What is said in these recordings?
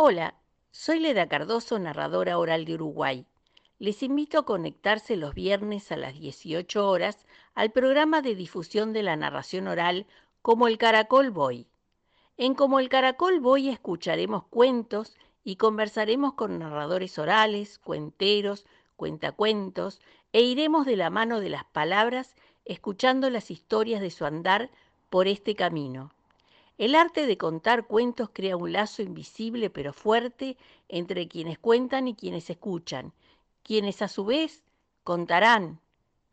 Hola, soy Leda Cardoso, narradora oral de Uruguay. Les invito a conectarse los viernes a las 18 horas al programa de difusión de la narración oral Como el Caracol Voy. En Como el Caracol Voy escucharemos cuentos y conversaremos con narradores orales, cuenteros, cuentacuentos e iremos de la mano de las palabras escuchando las historias de su andar por este camino. El arte de contar cuentos crea un lazo invisible pero fuerte entre quienes cuentan y quienes escuchan, quienes a su vez contarán.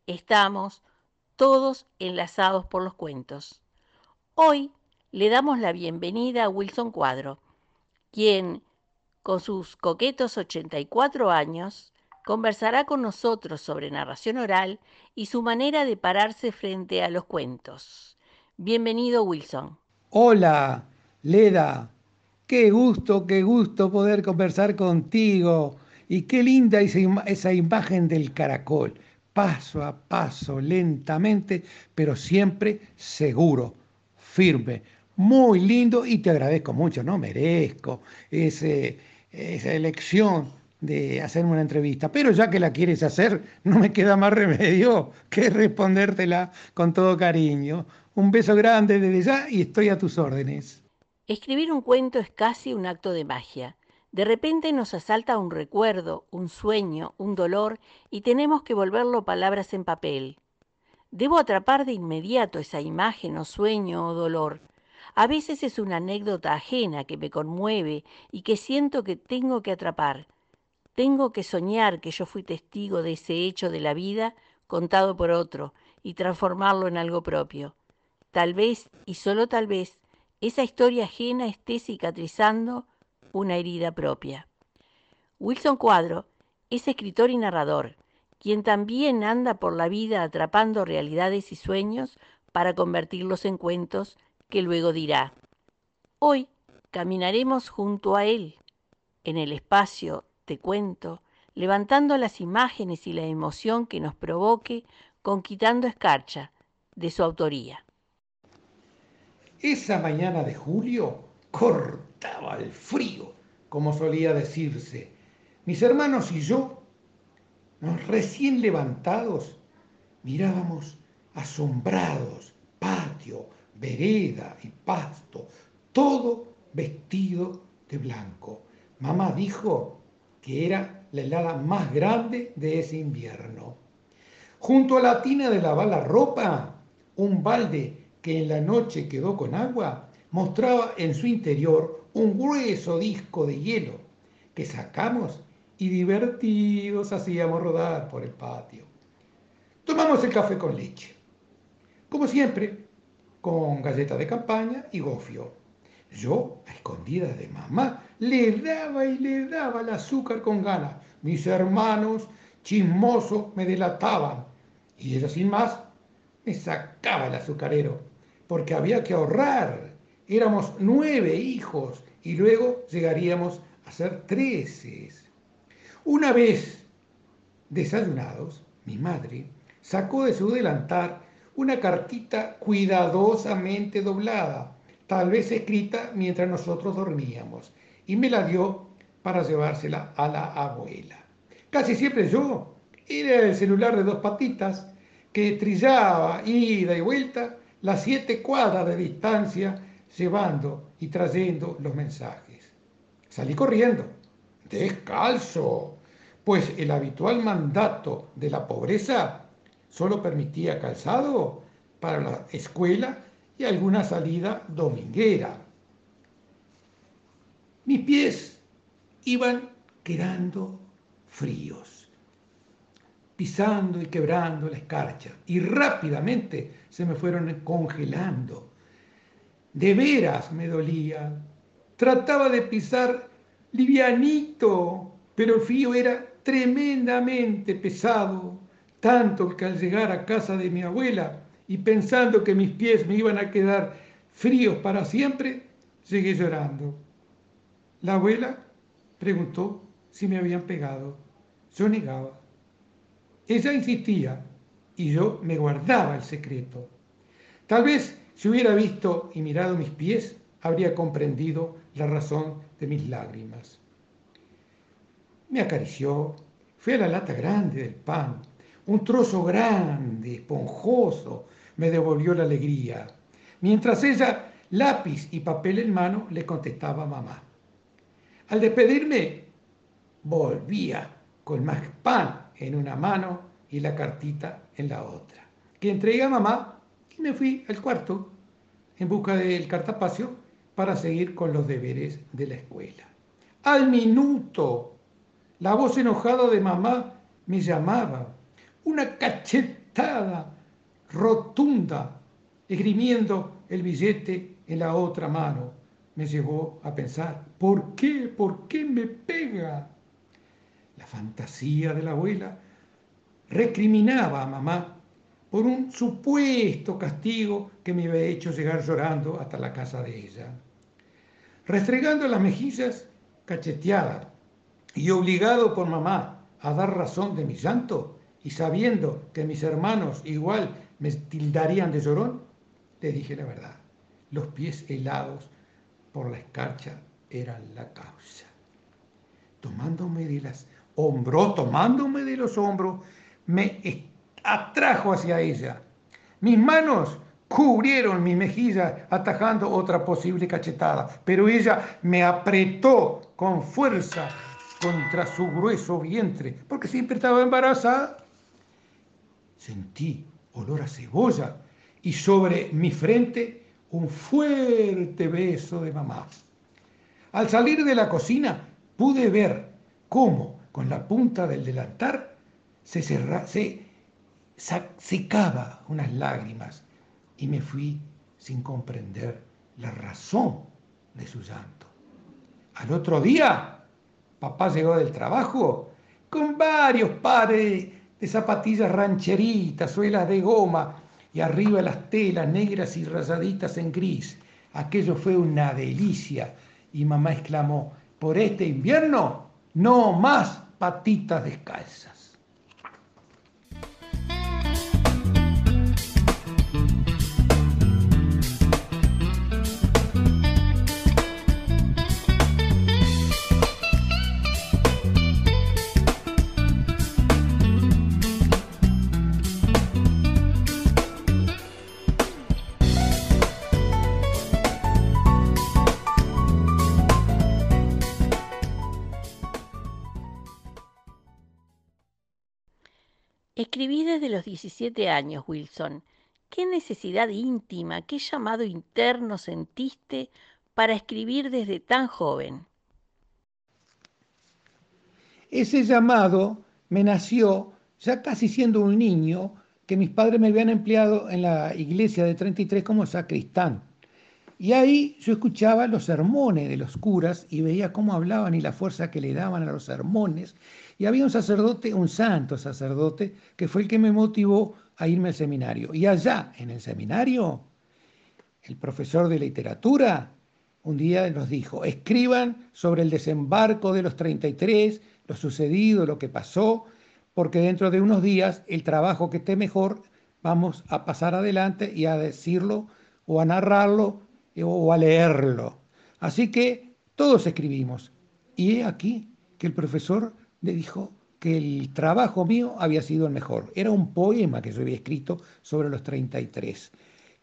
Estamos todos enlazados por los cuentos. Hoy le damos la bienvenida a Wilson Cuadro, quien, con sus coquetos 84 años, conversará con nosotros sobre narración oral y su manera de pararse frente a los cuentos. Bienvenido, Wilson. Hola, Leda, qué gusto, qué gusto poder conversar contigo. Y qué linda esa, imagen del caracol, paso a paso, lentamente, pero siempre seguro, firme. Muy lindo y te agradezco mucho, no merezco esa elección de hacerme una entrevista. Pero ya que la quieres hacer, no me queda más remedio que respondértela con todo cariño. Un beso grande desde ya y estoy a tus órdenes. Escribir un cuento es casi un acto de magia. De repente nos asalta un recuerdo, un sueño, un dolor y tenemos que volverlo palabras en papel. Debo atrapar de inmediato esa imagen o sueño o dolor. A veces es una anécdota ajena que me conmueve y que siento que tengo que atrapar. Tengo que soñar que yo fui testigo de ese hecho de la vida contado por otro y transformarlo en algo propio. Tal vez, y solo tal vez, esa historia ajena esté cicatrizando una herida propia. Wilson Cuadro es escritor y narrador, quien también anda por la vida atrapando realidades y sueños para convertirlos en cuentos que luego dirá. Hoy caminaremos junto a él, en el espacio, te cuento, levantando las imágenes y la emoción que nos provoque, conquistando escarcha de su autoría. Esa mañana de julio el frío, como solía decirse. Mis hermanos y yo, recién levantados, mirábamos asombrados patio, vereda y pasto, todo vestido de blanco. Mamá dijo que era la helada más grande de ese invierno. Junto a la tina de lavar la ropa, un balde que en la noche quedó con agua, mostraba en su interior un grueso disco de hielo que sacamos y divertidos hacíamos rodar por el patio. Tomamos el café con leche, como siempre, con galleta de campaña y gofio. Yo, a escondidas de mamá, le daba y le daba el azúcar con ganas. Mis hermanos, chismosos, me delataban y ella sin más me sacaba el azucarero porque había que ahorrar. Éramos nueve hijos y luego llegaríamos a ser trece. Una vez desayunados, mi madre sacó de su delantar una cartita cuidadosamente doblada, tal vez escrita mientras nosotros dormíamos, y me la dio para llevársela a la abuela. Casi siempre yo era el celular de dos patitas que trillaba ida y vuelta las siete cuadras de distancia llevando y trayendo los mensajes. Salí corriendo, descalzo, pues el habitual mandato de la pobreza solo permitía calzado para la escuela y alguna salida dominguera. Mis pies iban quedando fríos pisando y quebrando la escarcha, y rápidamente se me fueron congelando. De veras me dolía. Trataba de pisar livianito, pero el frío era tremendamente pesado, tanto que al llegar a casa de mi abuela y pensando que mis pies me iban a quedar fríos para siempre, seguí llorando. La abuela preguntó si me habían pegado. Yo negaba. Ella insistía y yo me guardaba el secreto. Tal vez si hubiera visto y mirado mis pies, habría comprendido la razón de mis lágrimas. Me acarició, fui a la lata grande del pan, un trozo grande, esponjoso, me devolvió la alegría, mientras ella, lápiz y papel en mano, le contestaba mamá. Al despedirme, volvía con más pan en una mano y la cartita en la otra, que entregué a mamá y me fui al cuarto en busca del cartapacio para seguir con los deberes de la escuela. Al minuto, la voz enojada de mamá me llamaba, una cachetada rotunda, esgrimiendo el billete en la otra mano. Me llevó a pensar, ¿por qué? ¿Por qué me pega? La fantasía de la abuela recriminaba a mamá por un supuesto castigo que me había hecho llegar llorando hasta la casa de ella. Restregando las mejillas cacheteadas y obligado por mamá a dar razón de mi llanto y sabiendo que mis hermanos igual me tildarían de llorón, le dije la verdad. Los pies helados por la escarcha eran la causa. Tomándome de las hombros, tomándome de los hombros, me atrajo hacia ella. Mis manos cubrieron mi mejilla atajando otra posible cachetada, pero ella me apretó con fuerza contra su grueso vientre, porque siempre estaba embarazada. Sentí olor a cebolla y sobre mi frente un fuerte beso de mamá. Al salir de la cocina pude ver cómo con la punta del delantar se, se secaba unas lágrimas y me fui sin comprender la razón de su llanto. Al otro día, papá llegó del trabajo con varios pares de zapatillas rancheritas, suelas de goma y arriba las telas negras y rasaditas en gris. Aquello fue una delicia y mamá exclamó, por este invierno, no más patitas descalzas. Desde los 17 años, Wilson. ¿Qué necesidad íntima, qué llamado interno sentiste para escribir desde tan joven? Ese llamado me nació ya casi siendo un niño que mis padres me habían empleado en la iglesia de 33 como sacristán. Y ahí yo escuchaba los sermones de los curas y veía cómo hablaban y la fuerza que le daban a los sermones y había un sacerdote, un santo sacerdote, que fue el que me motivó a irme al seminario. Y allá, en el seminario, el profesor de literatura un día nos dijo, escriban sobre el desembarco de los 33, lo sucedido, lo que pasó, porque dentro de unos días el trabajo que esté mejor, vamos a pasar adelante y a decirlo o a narrarlo o a leerlo. Así que todos escribimos. Y he aquí que el profesor dijo que el trabajo mío había sido el mejor. Era un poema que yo había escrito sobre los 33.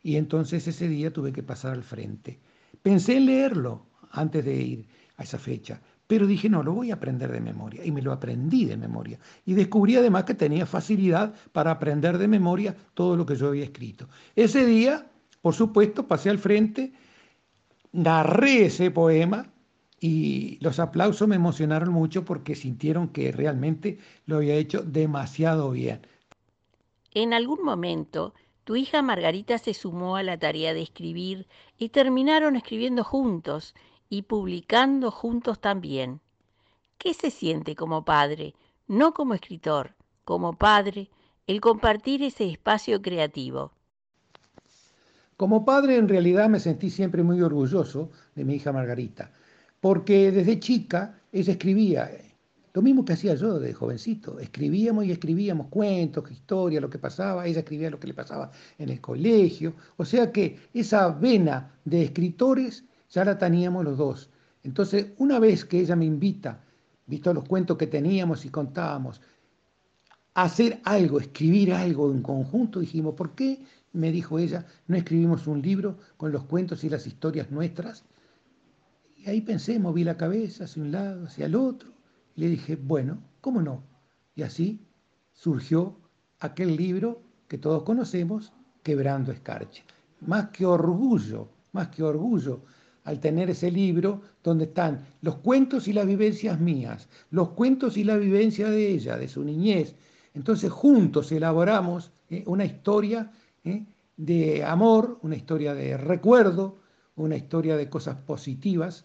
Y entonces ese día tuve que pasar al frente. Pensé en leerlo antes de ir a esa fecha, pero dije, no, lo voy a aprender de memoria. Y me lo aprendí de memoria. Y descubrí además que tenía facilidad para aprender de memoria todo lo que yo había escrito. Ese día, por supuesto, pasé al frente, narré ese poema y los aplausos me emocionaron mucho porque sintieron que realmente lo había hecho demasiado bien. En algún momento, tu hija Margarita se sumó a la tarea de escribir y terminaron escribiendo juntos y publicando juntos también. ¿Qué se siente como padre, no como escritor, como padre, el compartir ese espacio creativo? Como padre en realidad me sentí siempre muy orgulloso de mi hija Margarita, porque desde chica ella escribía, lo mismo que hacía yo de jovencito, escribíamos y escribíamos cuentos, historias, lo que pasaba, ella escribía lo que le pasaba en el colegio, o sea que esa vena de escritores ya la teníamos los dos. Entonces, una vez que ella me invita, visto los cuentos que teníamos y contábamos, a hacer algo, escribir algo en conjunto, dijimos, ¿por qué, me dijo ella, no escribimos un libro con los cuentos y las historias nuestras? Y ahí pensé, moví la cabeza hacia un lado, hacia el otro, le dije, bueno, ¿cómo no? Y así surgió aquel libro que todos conocemos, Quebrando Escarcha. Más que orgullo, más que orgullo al tener ese libro donde están los cuentos y las vivencias mías, los cuentos y la vivencia de ella, de su niñez. Entonces juntos elaboramos eh, una historia eh, de amor, una historia de recuerdo, una historia de cosas positivas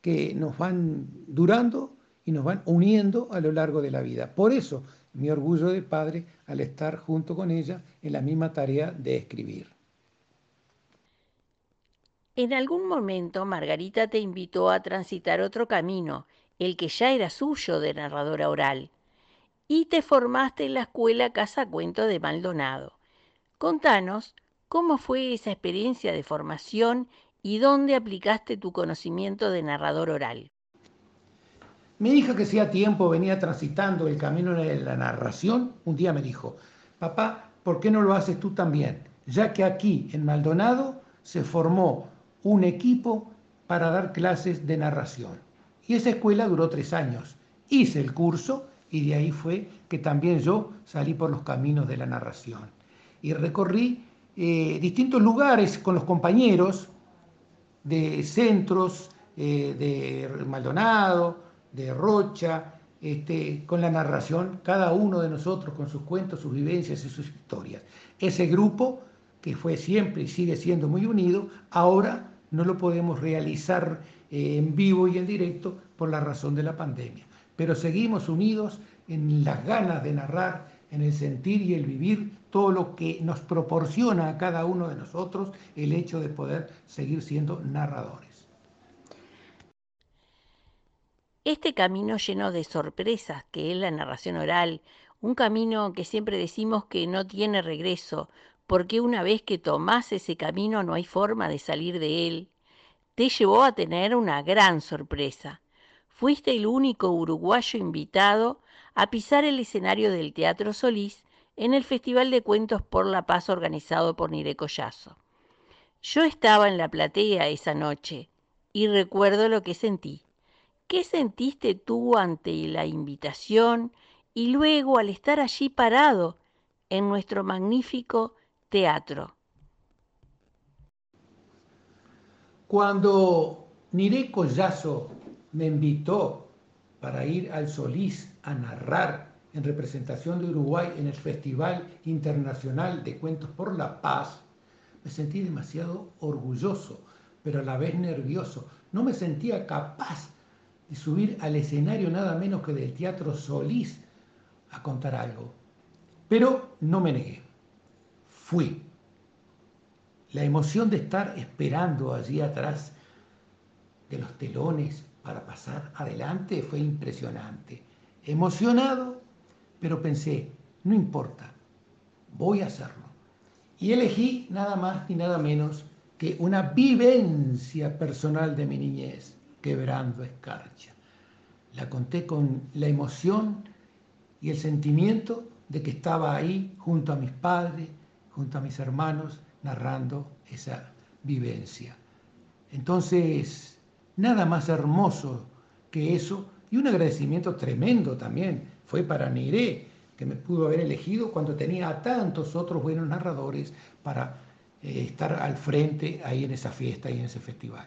que nos van durando y nos van uniendo a lo largo de la vida. Por eso mi orgullo de padre al estar junto con ella en la misma tarea de escribir. En algún momento Margarita te invitó a transitar otro camino, el que ya era suyo de narradora oral, y te formaste en la escuela Casa Cuento de Maldonado. Contanos cómo fue esa experiencia de formación y dónde aplicaste tu conocimiento de narrador oral. Mi hija, que hacía tiempo venía transitando el camino de la narración, un día me dijo, papá, ¿por qué no lo haces tú también? Ya que aquí en Maldonado se formó un equipo para dar clases de narración. Y esa escuela duró tres años. Hice el curso y de ahí fue que también yo salí por los caminos de la narración. Y recorrí eh, distintos lugares con los compañeros de centros eh, de Maldonado, de Rocha, este, con la narración, cada uno de nosotros con sus cuentos, sus vivencias y sus historias. Ese grupo, que fue siempre y sigue siendo muy unido, ahora no lo podemos realizar eh, en vivo y en directo por la razón de la pandemia. Pero seguimos unidos en las ganas de narrar, en el sentir y el vivir todo lo que nos proporciona a cada uno de nosotros el hecho de poder seguir siendo narradores. Este camino lleno de sorpresas que es la narración oral, un camino que siempre decimos que no tiene regreso, porque una vez que tomás ese camino no hay forma de salir de él, te llevó a tener una gran sorpresa. Fuiste el único uruguayo invitado a pisar el escenario del Teatro Solís en el Festival de Cuentos por la Paz organizado por Nire Collazo. Yo estaba en la platea esa noche y recuerdo lo que sentí. ¿Qué sentiste tú ante la invitación y luego al estar allí parado en nuestro magnífico teatro? Cuando Nire Collazo me invitó para ir al Solís a narrar en representación de Uruguay en el Festival Internacional de Cuentos por la Paz, me sentí demasiado orgulloso, pero a la vez nervioso. No me sentía capaz y subir al escenario nada menos que del Teatro Solís a contar algo. Pero no me negué. Fui. La emoción de estar esperando allí atrás de los telones para pasar adelante fue impresionante. Emocionado, pero pensé, no importa, voy a hacerlo. Y elegí nada más ni nada menos que una vivencia personal de mi niñez quebrando escarcha. La conté con la emoción y el sentimiento de que estaba ahí junto a mis padres, junto a mis hermanos, narrando esa vivencia. Entonces, nada más hermoso que eso y un agradecimiento tremendo también fue para Niré, que me pudo haber elegido cuando tenía a tantos otros buenos narradores para eh, estar al frente ahí en esa fiesta y en ese festival.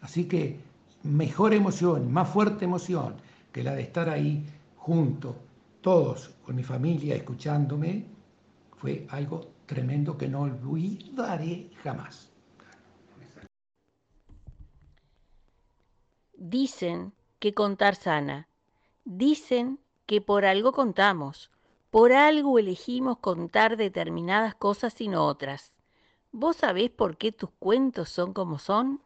Así que mejor emoción, más fuerte emoción que la de estar ahí junto, todos con mi familia escuchándome, fue algo tremendo que no olvidaré jamás. Dicen que contar sana, dicen que por algo contamos, por algo elegimos contar determinadas cosas y no otras. ¿Vos sabés por qué tus cuentos son como son?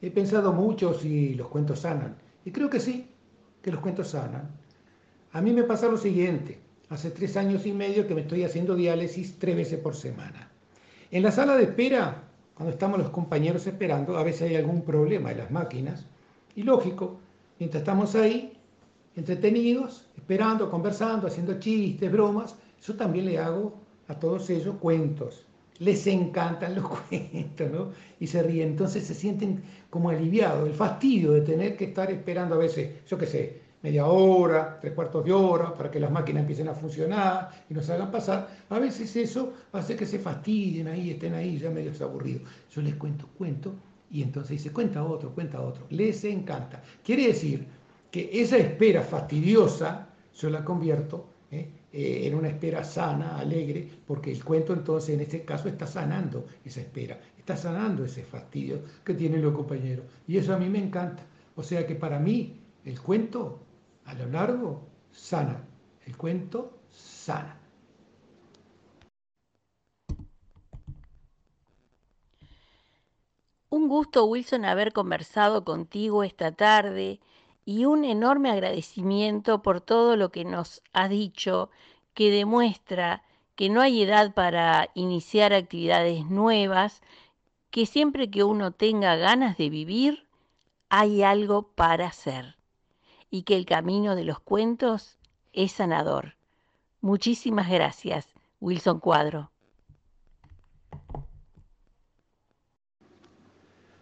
He pensado mucho si los cuentos sanan. Y creo que sí, que los cuentos sanan. A mí me pasa lo siguiente. Hace tres años y medio que me estoy haciendo diálisis tres veces por semana. En la sala de espera, cuando estamos los compañeros esperando, a veces hay algún problema de las máquinas. Y lógico, mientras estamos ahí, entretenidos, esperando, conversando, haciendo chistes, bromas, yo también le hago a todos ellos cuentos. Les encantan los cuentos, ¿no? Y se ríen. Entonces se sienten como aliviados, el fastidio de tener que estar esperando a veces, yo qué sé, media hora, tres cuartos de hora, para que las máquinas empiecen a funcionar y nos hagan pasar. A veces eso hace que se fastidien ahí, estén ahí ya medio aburridos. Yo les cuento, cuento, y entonces dice, cuenta otro, cuenta otro. Les encanta. Quiere decir que esa espera fastidiosa yo la convierto ¿eh? Eh, en una espera sana, alegre, porque el cuento entonces en este caso está sanando esa espera, está sanando ese fastidio que tienen los compañeros. Y eso a mí me encanta. O sea que para mí el cuento a lo largo sana, el cuento sana. Un gusto, Wilson, haber conversado contigo esta tarde y un enorme agradecimiento por todo lo que nos has dicho, que demuestra que no hay edad para iniciar actividades nuevas, que siempre que uno tenga ganas de vivir, hay algo para hacer y que el camino de los cuentos es sanador. Muchísimas gracias, Wilson Cuadro.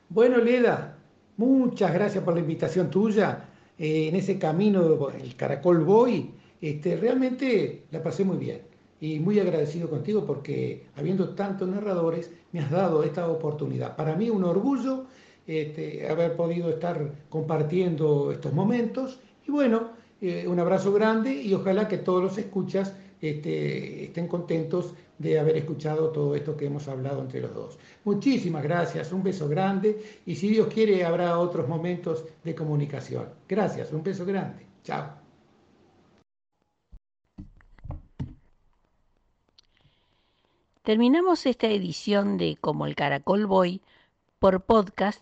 Bueno, Leda, muchas gracias por la invitación tuya eh, en ese camino, el Caracol Boy, este, realmente la pasé muy bien y muy agradecido contigo porque habiendo tantos narradores me has dado esta oportunidad. Para mí un orgullo este, haber podido estar compartiendo estos momentos y bueno, eh, un abrazo grande y ojalá que todos los escuchas este, estén contentos de haber escuchado todo esto que hemos hablado entre los dos. Muchísimas gracias, un beso grande y si Dios quiere habrá otros momentos de comunicación. Gracias, un beso grande. Chao. Terminamos esta edición de Como el Caracol Boy por podcast,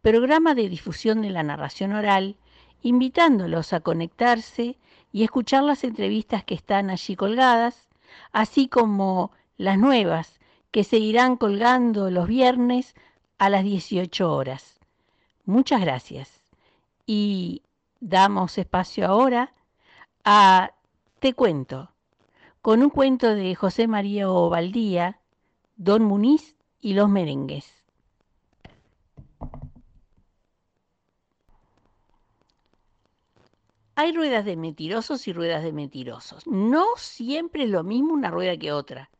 programa de difusión de la narración oral, invitándolos a conectarse y escuchar las entrevistas que están allí colgadas, así como las nuevas que seguirán colgando los viernes a las 18 horas. Muchas gracias. Y damos espacio ahora a Te cuento, con un cuento de José María Ovaldía, Don Muniz y los merengues. Hay ruedas de mentirosos y ruedas de mentirosos. No siempre es lo mismo una rueda que otra.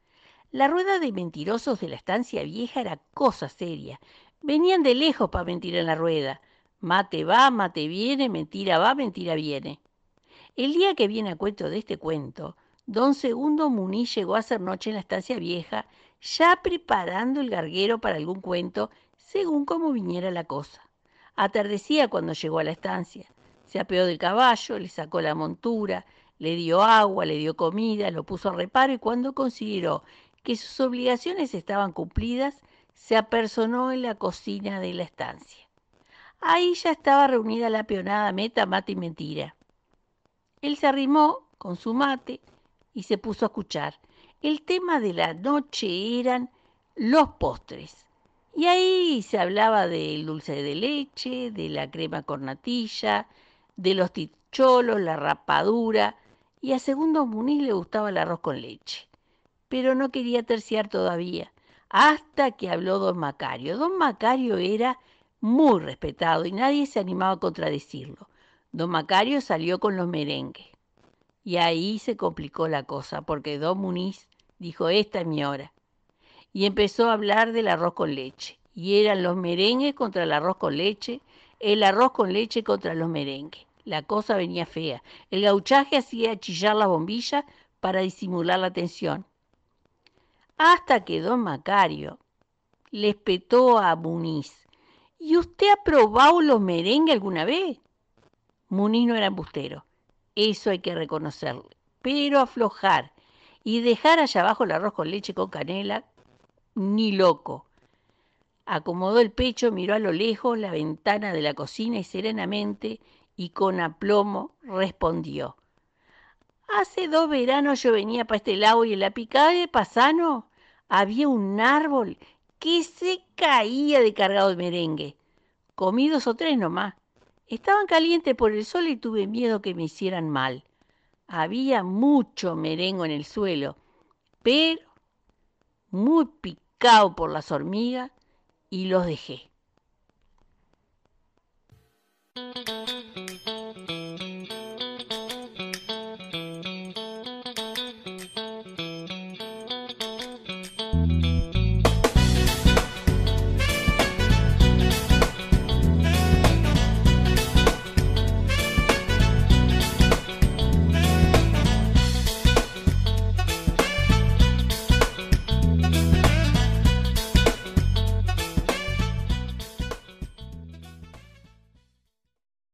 La rueda de mentirosos de la estancia vieja era cosa seria. Venían de lejos para mentir en la rueda. Mate va, mate viene, mentira va, mentira viene. El día que viene a cuento de este cuento, don Segundo Muniz llegó a hacer noche en la estancia vieja, ya preparando el garguero para algún cuento, según como viniera la cosa. Atardecía cuando llegó a la estancia se apeó del caballo, le sacó la montura, le dio agua, le dio comida, lo puso a reparo y cuando consideró que sus obligaciones estaban cumplidas, se apersonó en la cocina de la estancia. Ahí ya estaba reunida la peonada meta, mate y mentira. Él se arrimó con su mate y se puso a escuchar. El tema de la noche eran los postres. Y ahí se hablaba del dulce de leche, de la crema cornatilla, de los ticholos, la rapadura, y a Segundo Muniz le gustaba el arroz con leche. Pero no quería terciar todavía, hasta que habló don Macario. Don Macario era muy respetado y nadie se animaba a contradecirlo. Don Macario salió con los merengues. Y ahí se complicó la cosa, porque don Muniz dijo, esta es mi hora. Y empezó a hablar del arroz con leche. Y eran los merengues contra el arroz con leche, el arroz con leche contra los merengues. La cosa venía fea. El gauchaje hacía chillar la bombilla para disimular la tensión. Hasta que don Macario le espetó a Muniz. ¿Y usted ha probado los merengues alguna vez? Muniz no era embustero. Eso hay que reconocerle. Pero aflojar y dejar allá abajo el arroz con leche con canela, ni loco. Acomodó el pecho, miró a lo lejos la ventana de la cocina y serenamente y con aplomo respondió. Hace dos veranos yo venía para este lado y en la picada de Pasano había un árbol que se caía de cargado de merengue. Comí dos o tres nomás. Estaban calientes por el sol y tuve miedo que me hicieran mal. Había mucho merengo en el suelo, pero muy picado por las hormigas y los dejé.